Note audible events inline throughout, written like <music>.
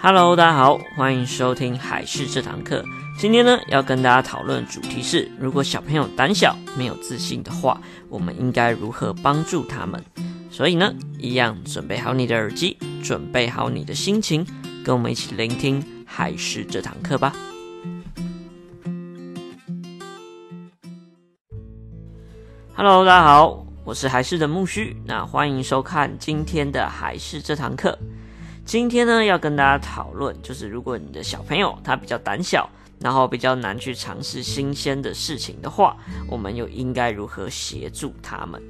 Hello，大家好，欢迎收听海事这堂课。今天呢，要跟大家讨论的主题是：如果小朋友胆小、没有自信的话，我们应该如何帮助他们？所以呢，一样准备好你的耳机，准备好你的心情，跟我们一起聆听海事这堂课吧。Hello，大家好，我是海事的木须，那欢迎收看今天的海事这堂课。今天呢，要跟大家讨论，就是如果你的小朋友他比较胆小，然后比较难去尝试新鲜的事情的话，我们又应该如何协助他们？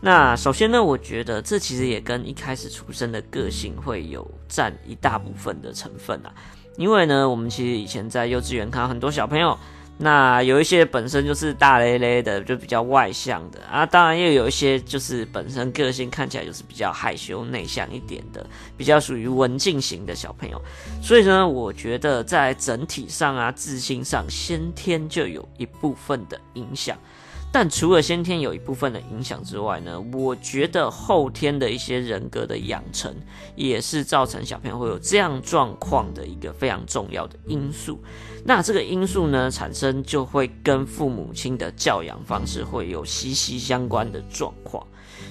那首先呢，我觉得这其实也跟一开始出生的个性会有占一大部分的成分啊，因为呢，我们其实以前在幼稚园看到很多小朋友。那有一些本身就是大咧咧的，就比较外向的啊，当然又有一些就是本身个性看起来就是比较害羞内向一点的，比较属于文静型的小朋友。所以呢，我觉得在整体上啊，自信上先天就有一部分的影响。但除了先天有一部分的影响之外呢，我觉得后天的一些人格的养成，也是造成小朋友会有这样状况的一个非常重要的因素。那这个因素呢，产生就会跟父母亲的教养方式会有息息相关的状况。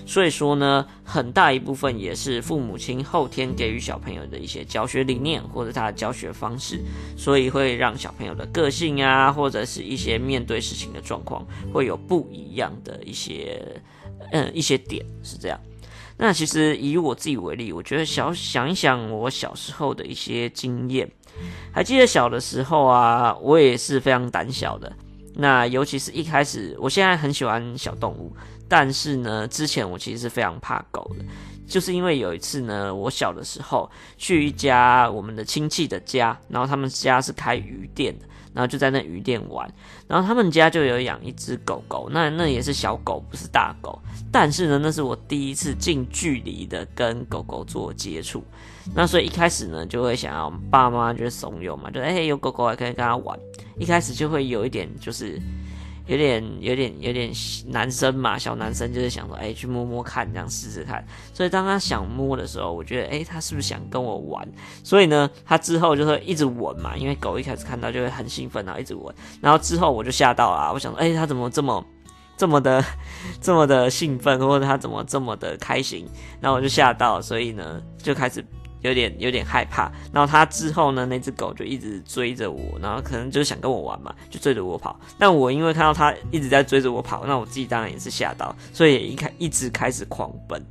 所以说呢，很大一部分也是父母亲后天给予小朋友的一些教学理念或者他的教学方式，所以会让小朋友的个性啊，或者是一些面对事情的状况会有不一样的一些嗯一些点是这样。那其实以我自己为例，我觉得小想一想我小时候的一些经验，还记得小的时候啊，我也是非常胆小的。那尤其是一开始，我现在很喜欢小动物。但是呢，之前我其实是非常怕狗的，就是因为有一次呢，我小的时候去一家我们的亲戚的家，然后他们家是开鱼店的，然后就在那鱼店玩，然后他们家就有养一只狗狗，那那也是小狗，不是大狗，但是呢，那是我第一次近距离的跟狗狗做接触，那所以一开始呢，就会想要爸妈就是怂恿嘛，就哎、有狗狗还可以跟他玩，一开始就会有一点就是。有点有点有点男生嘛，小男生就是想说，哎、去摸摸看，这样试试看。所以当他想摸的时候，我觉得，哎、他是不是想跟我玩？所以呢，他之后就会一直闻嘛，因为狗一开始看到就会很兴奋，然后一直闻。然后之后我就吓到了，我想说，哎、他怎么这么这么的这么的兴奋，或者他怎么这么的开心？然后我就吓到，所以呢，就开始。有点有点害怕，然后他之后呢，那只狗就一直追着我，然后可能就想跟我玩嘛，就追着我跑。但我因为看到他一直在追着我跑，那我自己当然也是吓到，所以也一开一直开始狂奔。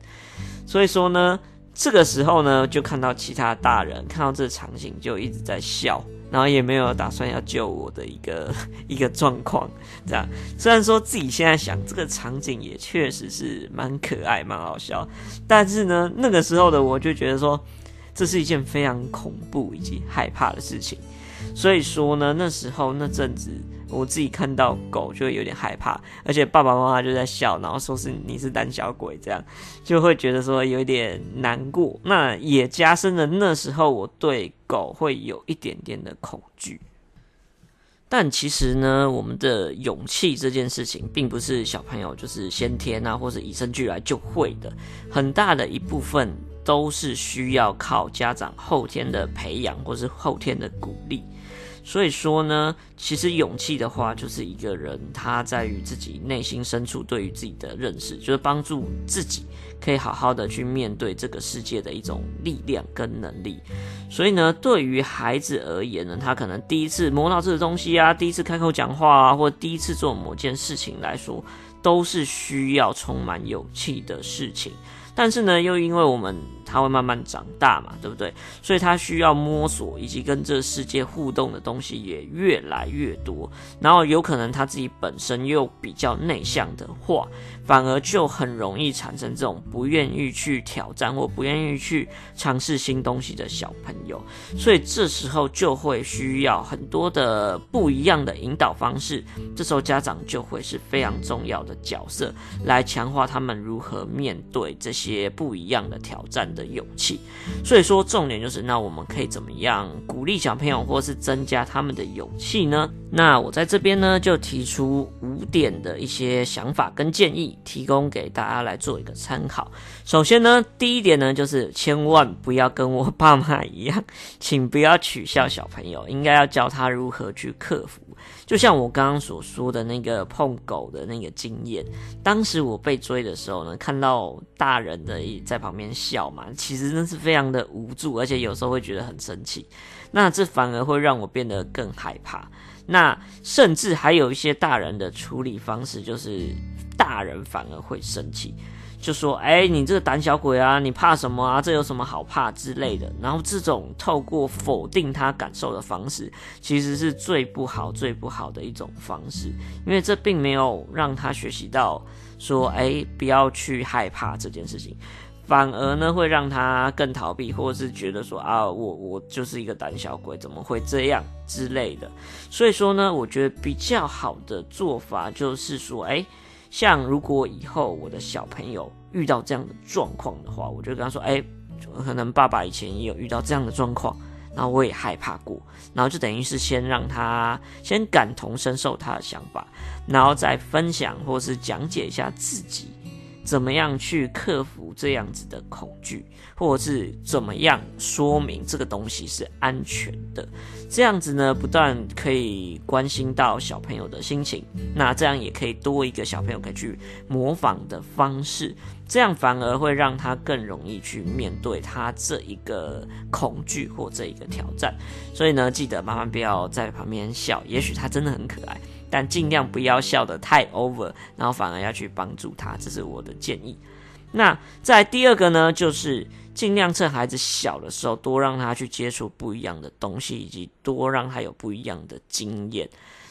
所以说呢，这个时候呢，就看到其他大人看到这个场景就一直在笑，然后也没有打算要救我的一个 <laughs> 一个状况。这样，虽然说自己现在想这个场景也确实是蛮可爱、蛮好笑，但是呢，那个时候的我就觉得说。这是一件非常恐怖以及害怕的事情，所以说呢，那时候那阵子我自己看到狗就会有点害怕，而且爸爸妈妈就在笑，然后说是你是胆小鬼，这样就会觉得说有点难过，那也加深了那时候我对狗会有一点点的恐惧。但其实呢，我们的勇气这件事情，并不是小朋友就是先天啊，或是与生俱来就会的，很大的一部分。都是需要靠家长后天的培养，或是后天的鼓励。所以说呢，其实勇气的话，就是一个人他在于自己内心深处对于自己的认识，就是帮助自己可以好好的去面对这个世界的一种力量跟能力。所以呢，对于孩子而言呢，他可能第一次摸到这个东西啊，第一次开口讲话啊，或第一次做某件事情来说，都是需要充满勇气的事情。但是呢，又因为我们他会慢慢长大嘛，对不对？所以他需要摸索以及跟这世界互动的东西也越来越多。然后有可能他自己本身又比较内向的话，反而就很容易产生这种不愿意去挑战或不愿意去尝试新东西的小朋友。所以这时候就会需要很多的不一样的引导方式。这时候家长就会是非常重要的角色，来强化他们如何面对这。些不一样的挑战的勇气。所以说，重点就是，那我们可以怎么样鼓励小朋友，或是增加他们的勇气呢？那我在这边呢，就提出五点的一些想法跟建议，提供给大家来做一个参考。首先呢，第一点呢，就是千万不要跟我爸妈一样，请不要取笑小朋友，应该要教他如何去克服。就像我刚刚所说的那个碰狗的那个经验，当时我被追的时候呢，看到大人的在旁边笑嘛，其实真是非常的无助，而且有时候会觉得很生气。那这反而会让我变得更害怕。那甚至还有一些大人的处理方式，就是大人反而会生气。就说：“哎、你这个胆小鬼啊，你怕什么啊？这有什么好怕之类的。”然后这种透过否定他感受的方式，其实是最不好、最不好的一种方式，因为这并没有让他学习到说：“哎、不要去害怕这件事情。”反而呢，会让他更逃避，或者是觉得说：“啊，我我就是一个胆小鬼，怎么会这样之类的。”所以说呢，我觉得比较好的做法就是说：“哎、”像如果以后我的小朋友遇到这样的状况的话，我就跟他说：“哎，可能爸爸以前也有遇到这样的状况，然后我也害怕过，然后就等于是先让他先感同身受他的想法，然后再分享或是讲解一下自己。”怎么样去克服这样子的恐惧，或者是怎么样说明这个东西是安全的？这样子呢，不但可以关心到小朋友的心情，那这样也可以多一个小朋友可以去模仿的方式，这样反而会让他更容易去面对他这一个恐惧或这一个挑战。所以呢，记得麻烦不要在旁边笑，也许他真的很可爱。但尽量不要笑得太 over，然后反而要去帮助他，这是我的建议。那在第二个呢，就是尽量趁孩子小的时候，多让他去接触不一样的东西，以及多让他有不一样的经验。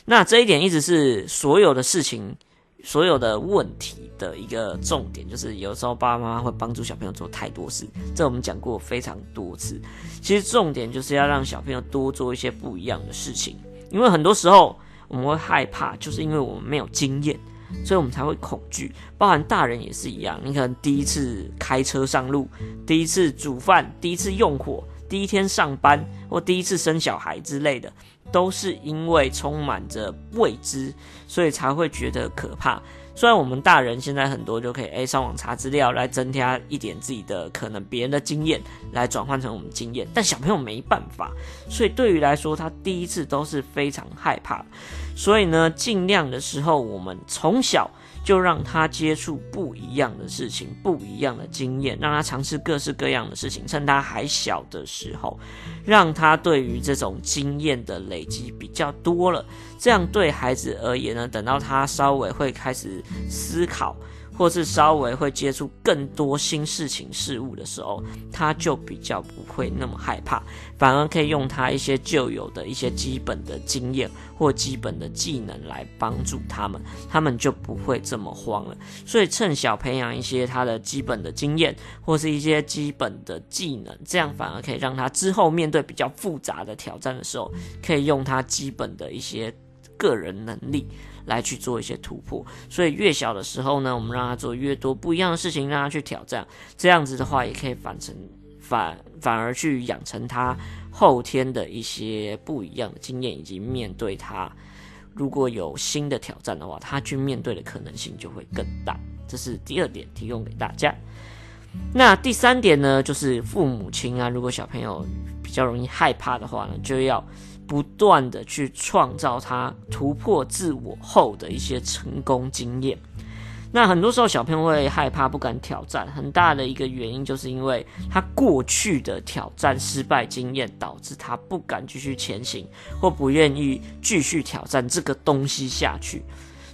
那这一点一直是所有的事情、所有的问题的一个重点，就是有时候爸爸妈妈会帮助小朋友做太多事，这我们讲过非常多次。其实重点就是要让小朋友多做一些不一样的事情，因为很多时候。我们会害怕，就是因为我们没有经验，所以我们才会恐惧。包含大人也是一样，你可能第一次开车上路，第一次煮饭，第一次用火，第一天上班，或第一次生小孩之类的，都是因为充满着未知，所以才会觉得可怕。虽然我们大人现在很多就可以诶上网查资料来增加一点自己的可能别人的经验来转换成我们经验，但小朋友没办法，所以对于来说他第一次都是非常害怕，所以呢尽量的时候我们从小。就让他接触不一样的事情，不一样的经验，让他尝试各式各样的事情。趁他还小的时候，让他对于这种经验的累积比较多了，这样对孩子而言呢，等到他稍微会开始思考。或是稍微会接触更多新事情事物的时候，他就比较不会那么害怕，反而可以用他一些旧有的一些基本的经验或基本的技能来帮助他们，他们就不会这么慌了。所以趁小培养一些他的基本的经验或是一些基本的技能，这样反而可以让他之后面对比较复杂的挑战的时候，可以用他基本的一些个人能力。来去做一些突破，所以越小的时候呢，我们让他做越多不一样的事情，让他去挑战，这样子的话，也可以反成反反而去养成他后天的一些不一样的经验，以及面对他如果有新的挑战的话，他去面对的可能性就会更大。这是第二点，提供给大家。那第三点呢，就是父母亲啊，如果小朋友比较容易害怕的话呢，就要。不断的去创造他突破自我后的一些成功经验。那很多时候小朋友会害怕，不敢挑战，很大的一个原因就是因为他过去的挑战失败经验，导致他不敢继续前行，或不愿意继续挑战这个东西下去。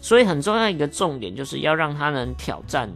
所以很重要一个重点就是要让他能挑战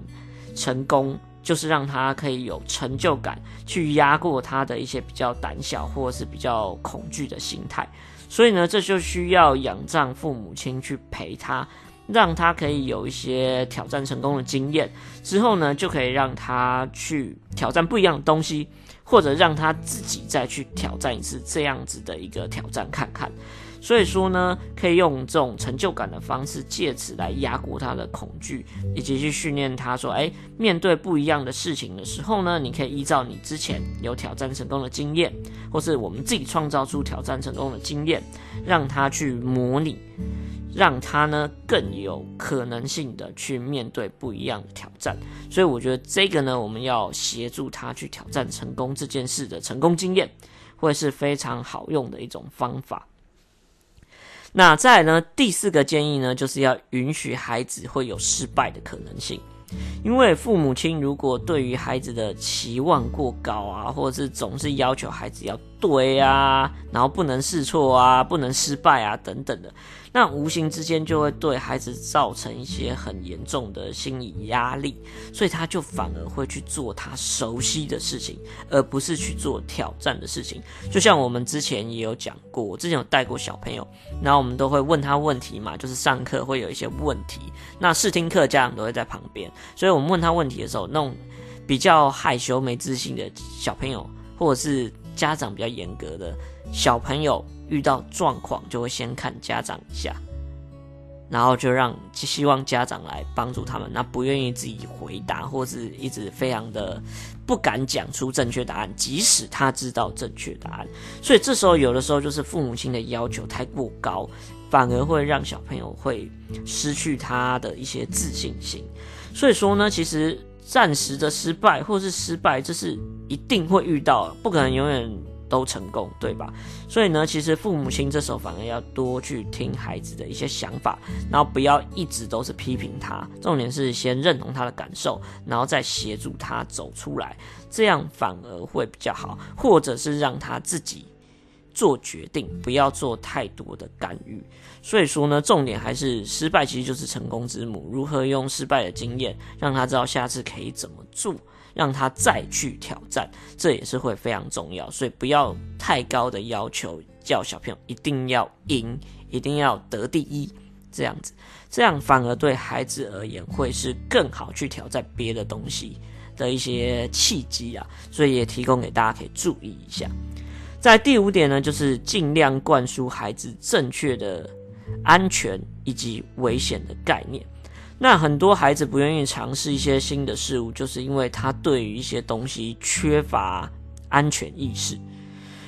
成功。就是让他可以有成就感，去压过他的一些比较胆小或者是比较恐惧的心态。所以呢，这就需要仰仗父母亲去陪他，让他可以有一些挑战成功的经验。之后呢，就可以让他去挑战不一样的东西，或者让他自己再去挑战一次这样子的一个挑战看看。所以说呢，可以用这种成就感的方式，借此来压过他的恐惧，以及去训练他说，哎，面对不一样的事情的时候呢，你可以依照你之前有挑战成功的经验，或是我们自己创造出挑战成功的经验，让他去模拟。让他呢更有可能性的去面对不一样的挑战，所以我觉得这个呢，我们要协助他去挑战成功这件事的成功经验，会是非常好用的一种方法。那再来呢，第四个建议呢，就是要允许孩子会有失败的可能性。因为父母亲如果对于孩子的期望过高啊，或者是总是要求孩子要对啊，然后不能试错啊，不能失败啊等等的，那无形之间就会对孩子造成一些很严重的心理压力，所以他就反而会去做他熟悉的事情，而不是去做挑战的事情。就像我们之前也有讲过，我之前有带过小朋友，然后我们都会问他问题嘛，就是上课会有一些问题，那试听课家长都会在旁边，所以我们问他问题的时候，那种比较害羞没自信的小朋友，或者是家长比较严格的小朋友，遇到状况就会先看家长一下，然后就让希望家长来帮助他们，那不愿意自己回答，或是一直非常的不敢讲出正确答案，即使他知道正确答案，所以这时候有的时候就是父母亲的要求太过高，反而会让小朋友会失去他的一些自信心。所以说呢，其实暂时的失败或是失败，这是一定会遇到，不可能永远都成功，对吧？所以呢，其实父母亲这时候反而要多去听孩子的一些想法，然后不要一直都是批评他，重点是先认同他的感受，然后再协助他走出来，这样反而会比较好，或者是让他自己。做决定，不要做太多的干预。所以说呢，重点还是失败其实就是成功之母。如何用失败的经验让他知道下次可以怎么做，让他再去挑战，这也是会非常重要。所以不要太高的要求，叫小朋友一定要赢，一定要得第一，这样子，这样反而对孩子而言会是更好去挑战别的东西的一些契机啊。所以也提供给大家可以注意一下。在第五点呢，就是尽量灌输孩子正确的安全以及危险的概念。那很多孩子不愿意尝试一些新的事物，就是因为他对于一些东西缺乏安全意识。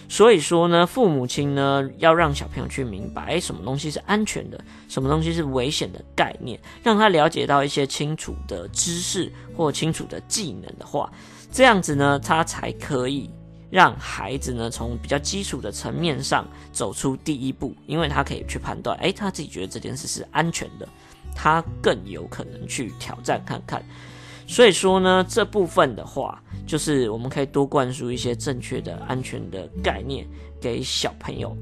所以说呢，父母亲呢要让小朋友去明白，诶，什么东西是安全的，什么东西是危险的概念，让他了解到一些清楚的知识或清楚的技能的话，这样子呢，他才可以。让孩子呢从比较基础的层面上走出第一步，因为他可以去判断，诶，他自己觉得这件事是安全的，他更有可能去挑战看看。所以说呢，这部分的话，就是我们可以多灌输一些正确的安全的概念给小朋友，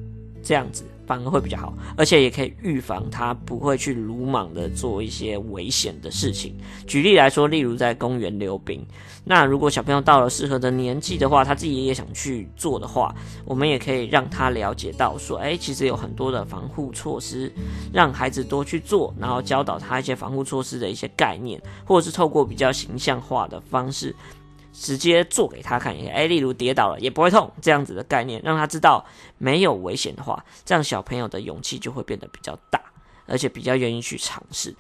这样子。反而会比较好，而且也可以预防他不会去鲁莽的做一些危险的事情。举例来说，例如在公园溜冰，那如果小朋友到了适合的年纪的话，他自己也想去做的话，我们也可以让他了解到说，哎，其实有很多的防护措施，让孩子多去做，然后教导他一些防护措施的一些概念，或者是透过比较形象化的方式。直接做给他看一下，哎，例如跌倒了也不会痛这样子的概念，让他知道没有危险的话，这样小朋友的勇气就会变得比较大，而且比较愿意去尝试。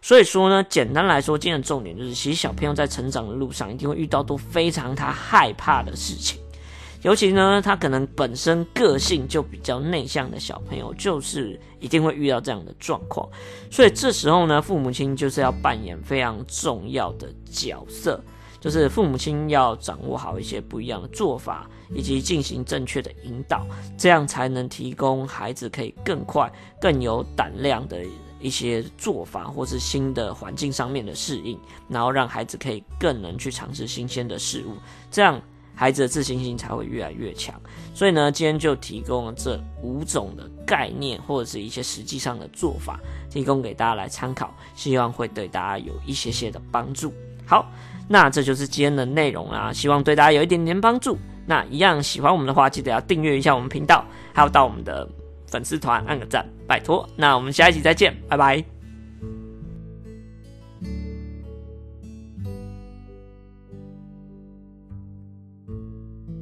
所以说呢，简单来说，今天的重点就是，其实小朋友在成长的路上一定会遇到都非常他害怕的事情，尤其呢，他可能本身个性就比较内向的小朋友，就是一定会遇到这样的状况。所以这时候呢，父母亲就是要扮演非常重要的角色。就是父母亲要掌握好一些不一样的做法，以及进行正确的引导，这样才能提供孩子可以更快、更有胆量的一些做法，或是新的环境上面的适应，然后让孩子可以更能去尝试新鲜的事物，这样孩子的自信心才会越来越强。所以呢，今天就提供了这五种的概念，或者是一些实际上的做法，提供给大家来参考，希望会对大家有一些些的帮助。好。那这就是今天的内容啦，希望对大家有一点点帮助。那一样喜欢我们的话，记得要订阅一下我们频道，还有到我们的粉丝团按个赞，拜托。那我们下一期再见，拜拜。